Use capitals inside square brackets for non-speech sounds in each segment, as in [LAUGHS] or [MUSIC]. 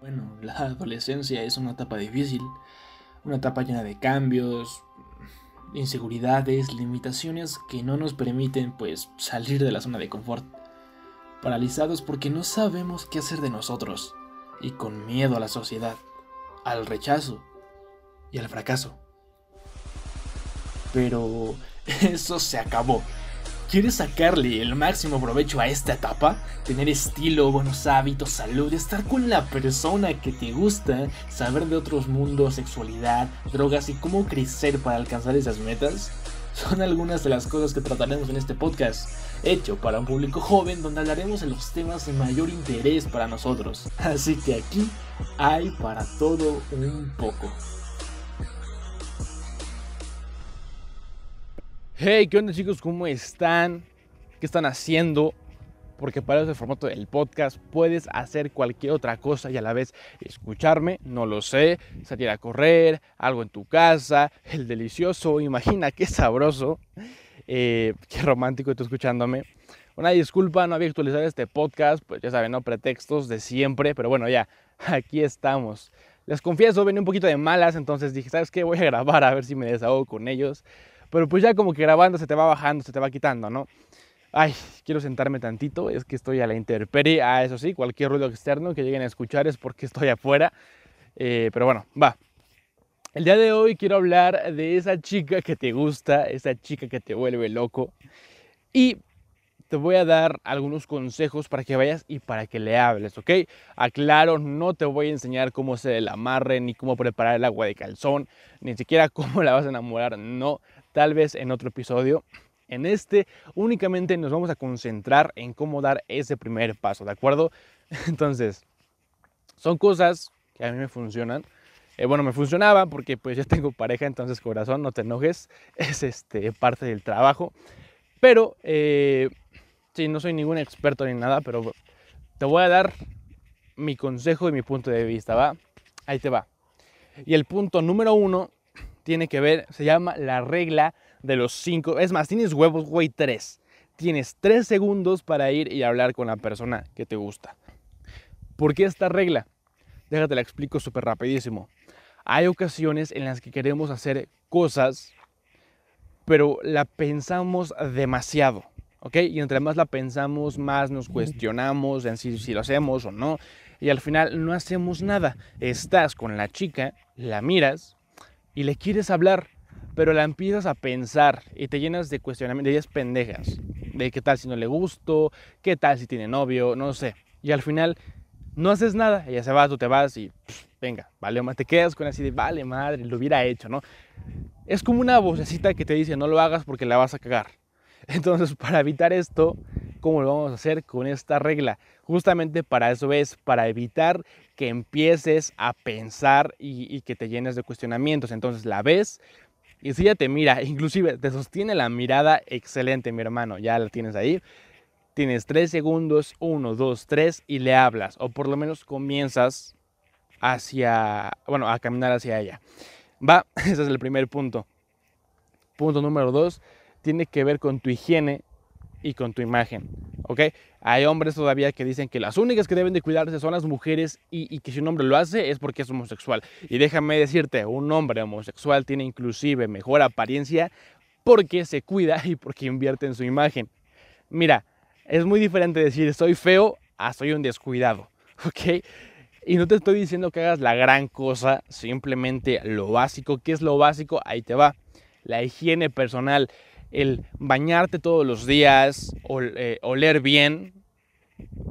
Bueno, [LAUGHS] la adolescencia es una etapa difícil, una etapa llena de cambios, inseguridades, limitaciones que no nos permiten pues salir de la zona de confort. Paralizados porque no sabemos qué hacer de nosotros y con miedo a la sociedad, al rechazo y al fracaso. Pero [LAUGHS] eso se acabó. ¿Quieres sacarle el máximo provecho a esta etapa? Tener estilo, buenos hábitos, salud, estar con la persona que te gusta, saber de otros mundos, sexualidad, drogas y cómo crecer para alcanzar esas metas? Son algunas de las cosas que trataremos en este podcast, hecho para un público joven donde hablaremos de los temas de mayor interés para nosotros. Así que aquí hay para todo un poco. Hey, ¿qué onda chicos? ¿Cómo están? ¿Qué están haciendo? Porque para ese formato del podcast puedes hacer cualquier otra cosa y a la vez escucharme, no lo sé, salir a correr, algo en tu casa, el delicioso, imagina qué sabroso, eh, qué romántico tú escuchándome. Una disculpa, no había actualizado este podcast, pues ya saben, no pretextos de siempre, pero bueno, ya, aquí estamos. Les confieso, venía un poquito de malas, entonces dije, ¿sabes qué? Voy a grabar a ver si me desahogo con ellos. Pero pues ya como que grabando se te va bajando, se te va quitando, ¿no? Ay, quiero sentarme tantito, es que estoy a la intemperie. Ah, eso sí, cualquier ruido externo que lleguen a escuchar es porque estoy afuera. Eh, pero bueno, va. El día de hoy quiero hablar de esa chica que te gusta, esa chica que te vuelve loco. Y te voy a dar algunos consejos para que vayas y para que le hables, ¿ok? Aclaro, no te voy a enseñar cómo hacer el amarre, ni cómo preparar el agua de calzón, ni siquiera [LAUGHS] cómo la vas a enamorar, no tal vez en otro episodio. En este únicamente nos vamos a concentrar en cómo dar ese primer paso, ¿de acuerdo? [LAUGHS] Entonces, son cosas que a mí me funcionan. Eh, bueno, me funcionaba porque pues ya tengo pareja, entonces corazón, no te enojes, [LAUGHS] es este, parte del trabajo. Pero, eh, sí, no soy ningún experto ni nada, pero te voy a dar mi consejo y mi punto de vista, ¿va? Ahí te va. Y el punto número uno tiene que ver, se llama la regla de los cinco. Es más, tienes huevos, güey, tres. Tienes tres segundos para ir y hablar con la persona que te gusta. ¿Por qué esta regla? Déjate la explico súper rapidísimo. Hay ocasiones en las que queremos hacer cosas, pero la pensamos demasiado. ¿ok? Y entre más la pensamos, más nos cuestionamos en si, si, lo hacemos o no. Y al final no hacemos nada. Estás con la chica, la miras, y le quieres hablar, pero la empiezas a pensar y te llenas de cuestionamientos, de ideas pendejas, de qué tal si no le gusto, qué tal si tiene novio, no sé. Y al final no haces nada, ella se va, tú te vas y venga, vale, te quedas con así de, vale, madre, lo hubiera hecho, ¿no? Es como una vocecita que te dice, no lo hagas porque la vas a cagar. [LAUGHS] Entonces, para evitar esto, ¿cómo lo vamos a hacer con esta regla? Justamente para eso es, para evitar que empieces a pensar y, que te llenes de cuestionamientos. Entonces la ves y si ella te mira, [LAUGHS] inclusive te sostiene la mirada, excelente mi hermano, ya la tienes ahí. Tienes tres segundos, uno, dos, tres, y le hablas, o por lo menos comienzas hacia, bueno, a caminar hacia ella. Va, [LAUGHS] ese es el primer punto. Punto número dos, tiene que ver con tu higiene y con tu imagen, ¿ok? Hay hombres todavía que dicen que las únicas que deben de cuidarse son las mujeres y, que si un hombre lo hace es porque es homosexual. Y déjame decirte, un hombre homosexual tiene inclusive mejor apariencia porque se cuida y porque invierte en su imagen. Mira, es muy diferente decir soy feo a soy un descuidado, [LAUGHS] ¿ok? Y no te estoy diciendo que hagas la gran cosa, simplemente lo básico. ¿Qué es lo básico? Ahí te va. La higiene personal el bañarte todos los días, eh, oler bien,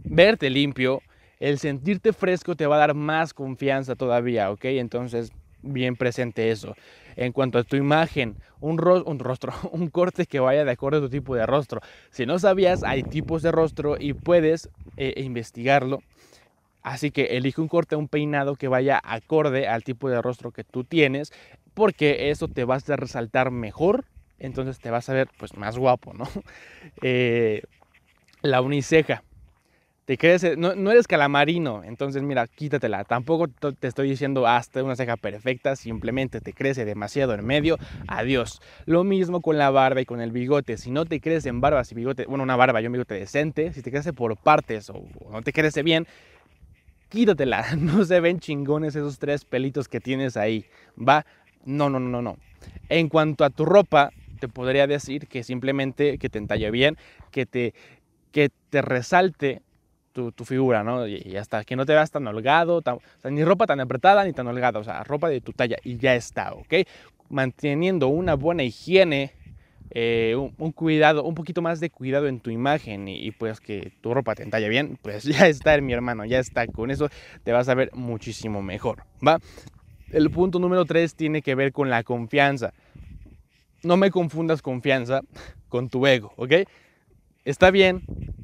verte limpio, el sentirte fresco te va a dar más confianza todavía, ¿ok? Entonces, bien presente eso. En cuanto a tu imagen, un, rostro, [LAUGHS] un corte que vaya de acuerdo a tu tipo de rostro. Si no sabías, hay tipos de rostro y puedes eh, investigarlo. Así que elige un corte, un peinado que vaya acorde al tipo de rostro que tú tienes, porque eso te va a resaltar mejor entonces te vas a ver pues más guapo, ¿no? [LAUGHS] Eh, la uniceja. Te crees, no, no, eres calamarino, entonces mira, quítatela. Tampoco te estoy diciendo hasta una ceja perfecta, simplemente te crece demasiado en medio, adiós. Lo mismo con la barba y con el bigote. Si no te crece en barbas y bigote, bueno, una barba y un bigote decente, si te crece por partes o, no te crece bien, quítatela. [LAUGHS] No se ven chingones esos tres pelitos que tienes ahí, ¿va? No, no, no, no. En cuanto a tu ropa, te podría decir que simplemente que te entalle bien, que te, que te resalte tu, figura, ¿no? Y, hasta que no te veas tan holgado, ni ropa tan apretada ni tan holgada, o sea, ropa de tu talla y ya está, ¿ok? Manteniendo una buena higiene, eh, un, cuidado, un poquito más de cuidado en tu imagen y, pues que tu ropa te entalle bien, pues [LAUGHS] ya está, mi hermano, ya está. Con eso te vas a ver muchísimo mejor, ¿va? El punto número tres tiene que ver con la confianza. No me confundas confianza con tu ego, ¿ok? Está bien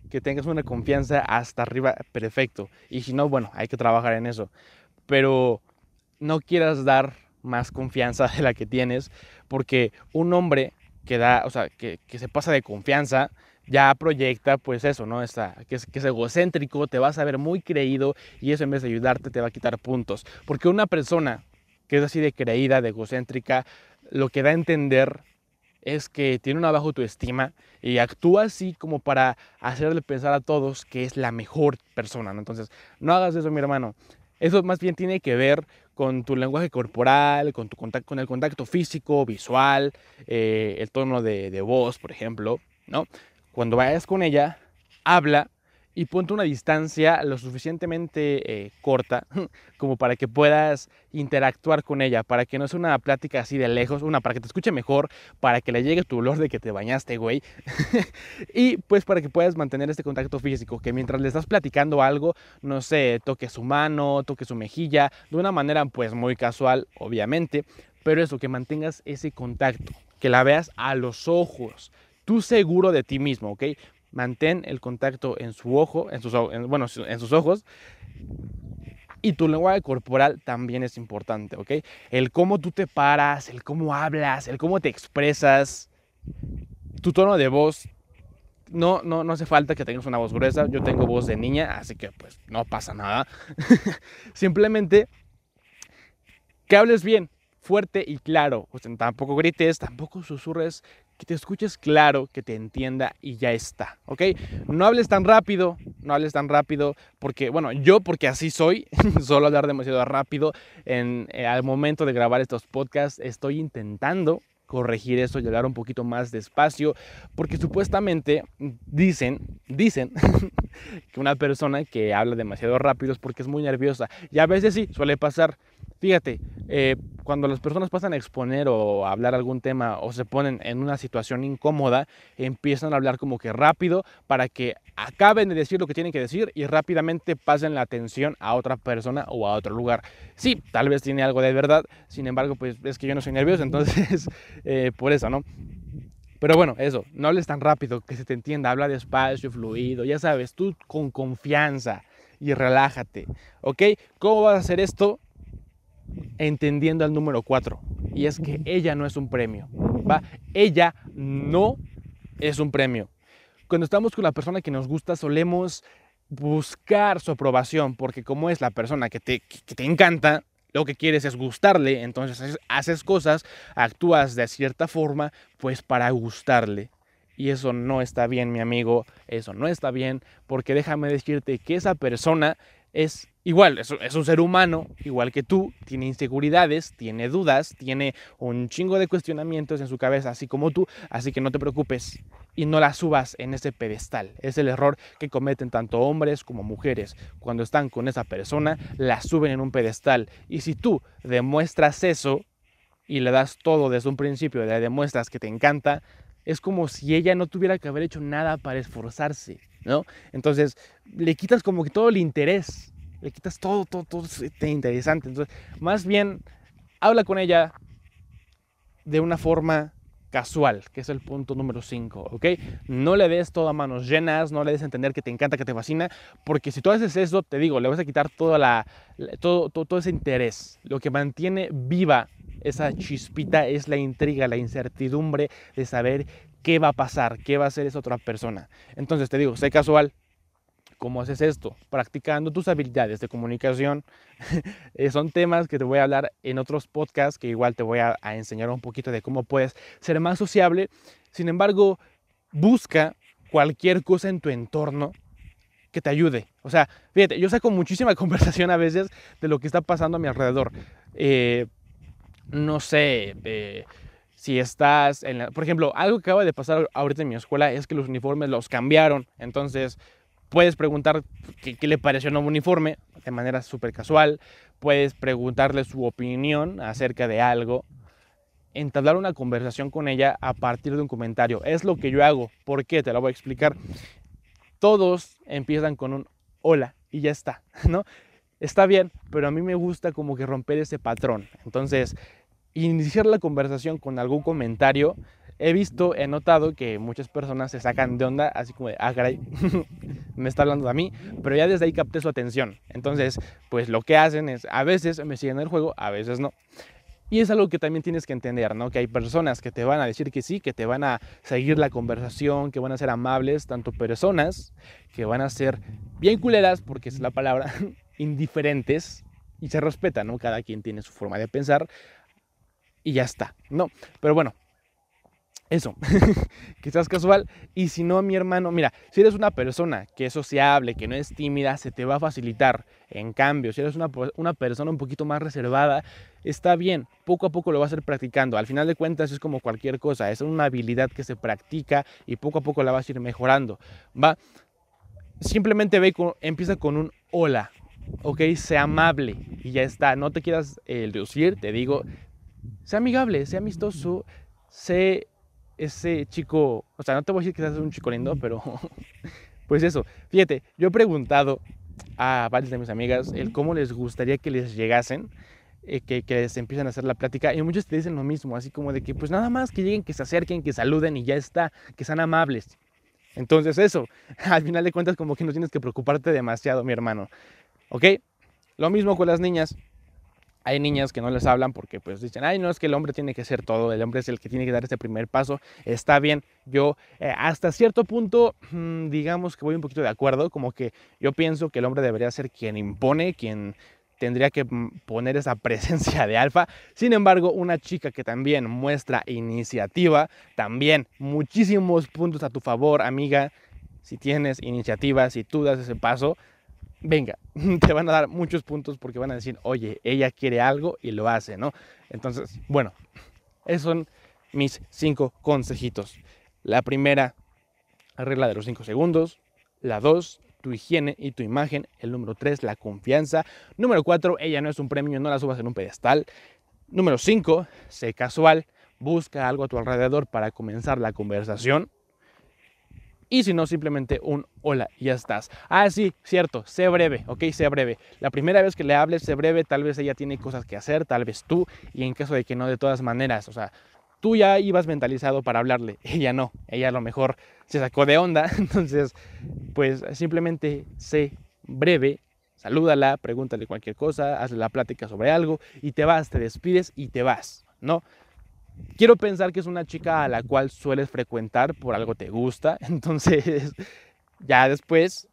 que tengas una confianza hasta arriba, perfecto. Y si no, bueno, hay que trabajar en eso. Pero no quieras dar más confianza de la que tienes, porque un hombre que da, o sea, que, se pasa de confianza, ya proyecta pues eso, ¿no? Está, que, es, que es egocéntrico, te vas a ver muy creído y eso en vez de ayudarte te va a quitar puntos. Porque una persona que es así de creída, de egocéntrica, lo que da a entender es que tiene una baja autoestima y actúa así como para hacerle pensar a todos que es la mejor persona. Entonces, no hagas eso, mi hermano. Eso más bien tiene que ver con tu lenguaje corporal, con, tu contacto, con el contacto físico, visual, eh, el tono de, de voz, por ejemplo. ¿no? Cuando vayas con ella, habla y ponte una distancia lo suficientemente eh, corta [LAUGHS] como para que puedas interactuar con ella, para que no sea una plática así de lejos, una para que te escuche mejor, para que le llegue tu olor de que te bañaste, güey, [LAUGHS] y pues para que puedas mantener este contacto físico, que mientras le estás platicando algo, no sé, toque su mano, toque su mejilla, de una manera pues muy casual, obviamente, pero eso, que mantengas ese contacto, que la veas a los ojos, tú seguro de ti mismo, ¿ok? Mantén el contacto en su ojo, en sus, bueno, en sus ojos. Y tu lenguaje corporal también es importante, ¿ok? El cómo tú te paras, el cómo hablas, el cómo te expresas, tu tono de voz. No, no, no hace falta que tengas una voz gruesa. Yo tengo voz de niña, así que pues no pasa nada. [LAUGHS] Simplemente que hables bien, fuerte y claro. Pues, tampoco grites, tampoco susurres, que te escuches claro, que te entienda y ya está, ¿ok? No hables tan rápido, no hables tan rápido, porque, bueno, yo porque así soy, [LAUGHS] solo hablar demasiado rápido, en, eh, al momento de grabar estos podcasts estoy intentando corregir eso y hablar un poquito más despacio, porque supuestamente dicen, dicen [LAUGHS] que una persona que habla demasiado rápido es porque es muy nerviosa, y a veces sí, suele pasar, Fíjate, eh, cuando las personas pasan a exponer o a hablar algún tema o se ponen en una situación incómoda, empiezan a hablar como que rápido para que acaben de decir lo que tienen que decir y rápidamente pasen la atención a otra persona o a otro lugar. Sí, tal vez tiene algo de verdad, sin embargo, pues es que yo no soy nervioso, entonces [LAUGHS] eh, por eso, ¿no? Pero bueno, eso, no hables tan rápido, que se te entienda, habla despacio, fluido, ya sabes, tú con confianza y relájate, ¿ok? ¿Cómo vas a hacer esto? Entendiendo al número 4. Y es que ella no es un premio. ¿va? Ella no es un premio. Cuando estamos con la persona que nos gusta, solemos buscar su aprobación, porque como es la persona que te, que te encanta, lo que quieres es gustarle, entonces haces cosas, actúas de cierta forma, pues para gustarle. Y eso no está bien, mi amigo, eso no está bien, porque déjame decirte que esa persona es igual, es, un ser humano, igual que tú, tiene inseguridades, tiene dudas, tiene un chingo de cuestionamientos en su cabeza, así como tú, así que no te preocupes y no la subas en ese pedestal. Es el error que cometen tanto hombres como mujeres. Cuando están con esa persona, la suben en un pedestal. Y si tú demuestras eso y le das todo desde un principio, le demuestras que te encanta, es como si ella no tuviera que haber hecho nada para esforzarse. ¿no? Entonces, le quitas como que todo el interés, le quitas todo, todo, todo este interesante. Entonces, más bien, habla con ella de una forma casual, que es el punto número 5, ¿ok? No le des todo a manos llenas, no le des a entender que te encanta, que te fascina, porque si tú haces eso, te digo, le vas a quitar toda la, todo, todo, todo ese interés. Lo que mantiene viva esa chispita es la intriga, la incertidumbre de saber qué va a pasar, qué va a hacer esa otra persona. Entonces te digo, sé casual. ¿Cómo haces esto? Practicando tus habilidades de comunicación. [LAUGHS] Eh, son temas que te voy a hablar en otros podcasts, que igual te voy a, enseñar un poquito de cómo puedes ser más sociable. Sin embargo, busca cualquier cosa en tu entorno que te ayude. O sea, fíjate, yo saco muchísima [LAUGHS] conversación a veces de lo que está pasando a mi alrededor. Eh, no sé, eh, si estás en la, por ejemplo, algo que acaba de pasar ahorita en mi escuela es que los uniformes los cambiaron. Entonces, puedes preguntar qué, le pareció el nuevo uniforme de manera súper casual. Puedes preguntarle su opinión acerca de algo. Entablar una conversación con ella a partir de un comentario. Es lo que yo hago. ¿Por qué? Te lo voy a explicar. Todos empiezan con un hola y ya está, [LAUGHS] ¿no? Está bien, pero a mí me gusta como que romper ese patrón. Entonces, iniciar la conversación con algún comentario, he visto, he notado que muchas personas se sacan de onda, así como de, ah, caray, [LAUGHS] me está hablando a mí, pero ya desde ahí capté su atención. Entonces, pues lo que hacen es, a veces me siguen el juego, a veces no. Y es algo que también tienes que entender, ¿no? Que hay personas que te van a decir que sí, que te van a seguir la conversación, que van a ser amables, tanto personas que van a ser bien culeras, porque es la palabra, [LAUGHS] indiferentes, y se respeta, ¿no? Cada quien tiene su forma de pensar, y ya está, ¿no? Pero bueno, eso, [LAUGHS] quizás casual. Y si no, mi hermano, mira, si eres una persona que es sociable, que no es tímida, se te va a facilitar. En cambio, si eres una, una, persona un poquito más reservada, está bien, poco a poco lo vas a ir practicando. Al final de cuentas es como cualquier cosa, es una habilidad que se practica y poco a poco la vas a ir mejorando. Va, simplemente ve, con, empieza con un hola, ok, sea amable y ya está. No te quieras eh, reducir, te digo, sea amigable, sea amistoso, sé ese chico, o sea, no te voy a decir que seas un chico lindo, pero [LAUGHS] pues eso, fíjate, yo he preguntado a varias de mis amigas el cómo les gustaría que les llegasen, eh, que, que les empiecen a hacer la plática, y muchos te dicen lo mismo, así como de que pues nada más que lleguen, que se acerquen, que saluden y ya está, que sean amables. Entonces eso, [LAUGHS] al final de cuentas como que no tienes que preocuparte demasiado, mi hermano. ¿Ok? Lo mismo con las niñas. Hay niñas que no les hablan porque pues dicen, ay, no, es que el hombre tiene que ser todo, el hombre es el que tiene que dar ese primer paso. Está bien, yo eh, hasta cierto punto, mm, digamos que voy un poquito de acuerdo, como que yo pienso que el hombre debería ser quien impone, quien tendría que mm, poner esa [LAUGHS] presencia de alfa. Sin embargo, una chica que también muestra iniciativa, también muchísimos puntos a tu favor, amiga. Si tienes iniciativa, si tú das ese paso, venga, [LAUGHS] te van a dar muchos puntos porque van a decir, oye, ella quiere algo y lo hace, ¿no? Entonces, bueno, esos son mis cinco consejitos. La primera, regla de los cinco segundos. La dos, tu higiene y tu imagen. El número tres, la confianza. Número cuatro, ella no es un premio, no la subas en un pedestal. Número cinco, sé casual. Busca algo a tu alrededor para comenzar la conversación y si no, simplemente un hola ya estás. Ah, sí, cierto, sé breve, ok, sé breve. La primera vez que le hables, sé breve, tal vez ella tiene cosas que hacer, tal vez tú, y en caso de que no, de todas maneras, o sea, tú ya ibas mentalizado para hablarle, [LAUGHS] ella no, ella a lo mejor se sacó de onda, [LAUGHS] entonces, pues simplemente sé breve, salúdala, pregúntale cualquier cosa, hazle la plática sobre algo y te vas, te despides y te vas, ¿no? Quiero pensar que es una chica a la cual sueles frecuentar, por algo te gusta, [LAUGHS] entonces ya después,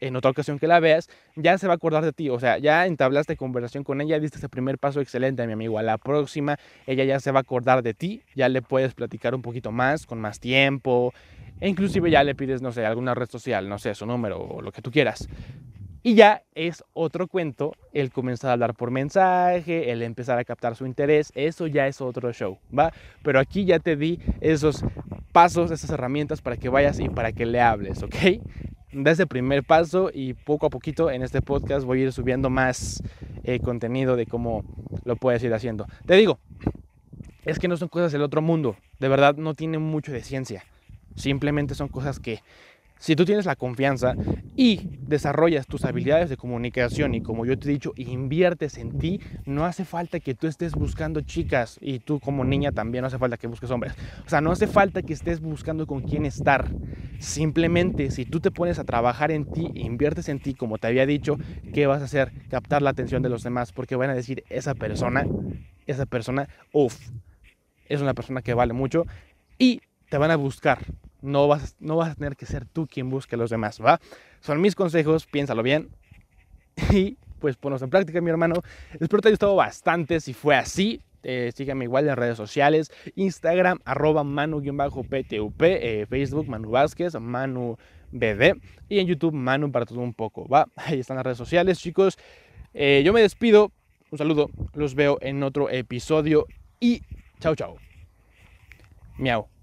en otra ocasión que la veas, ya se va a acordar de ti, o sea, ya entablaste conversación con ella, diste ese primer paso excelente, mi amigo, a la próxima ella ya se va a acordar de ti, ya le puedes platicar un poquito más, con más tiempo, e inclusive ya le pides, no sé, alguna red social, no sé, su número o lo que tú quieras. Y ya es otro cuento el comenzar a hablar por mensaje, el empezar a captar su interés, eso ya es otro show, ¿va? Pero aquí ya te di esos pasos, esas herramientas para que vayas y para que le hables, ¿ok? Da ese primer paso y poco a poquito en este podcast voy a ir subiendo más eh, contenido de cómo lo puedes ir haciendo. Te digo, es que no son cosas del otro mundo, de verdad no tienen mucho de ciencia, simplemente son cosas que si tú tienes la confianza y desarrollas tus habilidades de comunicación y como yo te he dicho, inviertes en ti, no hace falta que tú estés buscando chicas y tú como niña también no hace falta que busques hombres. O sea, no hace falta que estés buscando con quién estar. Simplemente si tú te pones a trabajar en ti inviertes en ti, como te había dicho, ¿qué vas a hacer? Captar la atención de los demás porque van a decir, esa persona, esa persona, uff, es una persona que vale mucho y te van a buscar no vas, no vas a tener que ser tú quien busque a los demás, ¿va? Son mis consejos, piénsalo bien. [LAUGHS] Y pues ponlos en práctica, mi hermano. Espero te haya gustado bastante. Si fue así, eh, síganme igual en redes sociales. Instagram, arroba manu-ptup. Eh, Facebook, Manu Vázquez, Manu BD. Y en YouTube, Manu para todo un poco. Va, [LAUGHS] ahí están las redes sociales, chicos. Eh, yo me despido. Un saludo. Los veo en otro episodio. Y chao, chao. Miau.